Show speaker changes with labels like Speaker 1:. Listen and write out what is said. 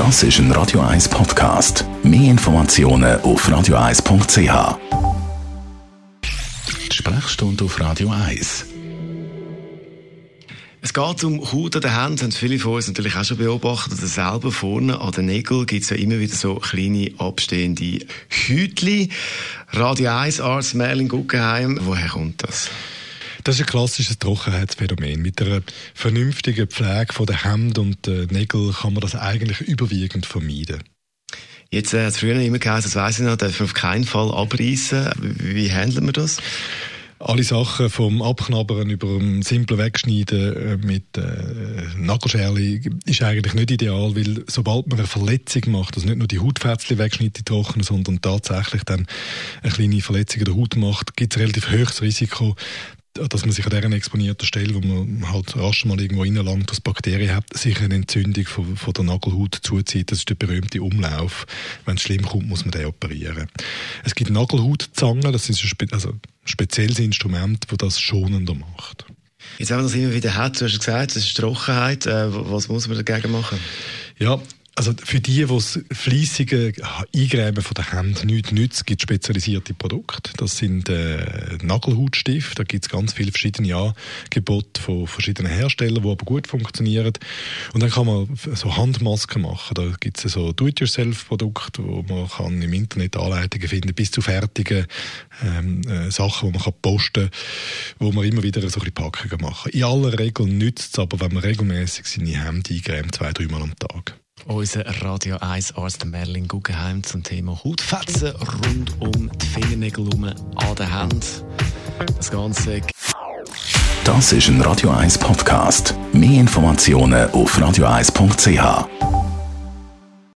Speaker 1: Das ist ein Radio 1 Podcast. Mehr Informationen auf radio1.ch. Sprechstunde auf Radio 1.
Speaker 2: Es geht um Haut an den Händen, haben viele von uns natürlich auch schon beobachtet. Oder selber vorne an den Nägeln gibt es ja immer wieder so kleine abstehende Hütli. Radio 1 Arzt Merlin Guggenheim, woher kommt das?
Speaker 3: Das ist ein klassisches Trockenheitsphänomen. Mit einer vernünftigen Pflege der Hände und der Nägel kann man das eigentlich überwiegend vermeiden.
Speaker 2: Jetzt äh, hat es früher immer geheißen, das weiss ich noch, darf man auf keinen Fall abreißen. Wie handeln wir das?
Speaker 3: alle Sachen vom Abknabbern über ein simples Wegschneiden äh, mit äh, Nagelscherli ist eigentlich nicht ideal, weil sobald man eine Verletzung macht, also nicht nur die Hautfätzchen wegschneidet, die trocknen, sondern tatsächlich dann eine kleine Verletzung in der Haut macht, gibt es ein relativ hohes Risiko, dass man sich an dieser exponierten Stelle, wo man halt rasch mal irgendwo reinlangt, dass Bakterien hat, sich eine Entzündung von, von, der Nagelhaut zuzieht. Das ist der berühmte Umlauf. Wenn es schlimm kommt, muss man den operieren. Es gibt Nagelhautzangen, das ist ein, spe also spezielles Instrument, das das schonender macht.
Speaker 2: Jetzt haben wir das immer wieder hat, du hast gesagt, das ist Trockenheit. Äh, was muss man dagegen machen?
Speaker 3: Ja, also für die, die das fleissige Eingräben von der Hand nicht nützt, gibt es spezialisierte Produkte. Das sind äh, Nagelhautstifte. Da gibt es ganz viele verschiedene Angebote von verschiedenen Herstellern, die aber gut funktionieren. Und dann kann man so Handmasken machen. Da gibt es so Do-it-yourself-Produkte, wo man kann im Internet Anleitungen finden, bis zu fertigen ähm, äh, Sachen, die man kann posten kann, wo man immer wieder so ein Packungen machen In aller Regel nützt es aber, wenn man regelmäßig seine Hände eingräbt, zwei, dreimal am Tag.
Speaker 2: Unser Radio 1 Arzt Merlin Guggenheim zum Thema Hautfetzen rund um die Fingernägel herum an der Hand. Das Ganze.
Speaker 1: Das ist ein Radio 1 Podcast. Mehr Informationen auf radio1.ch.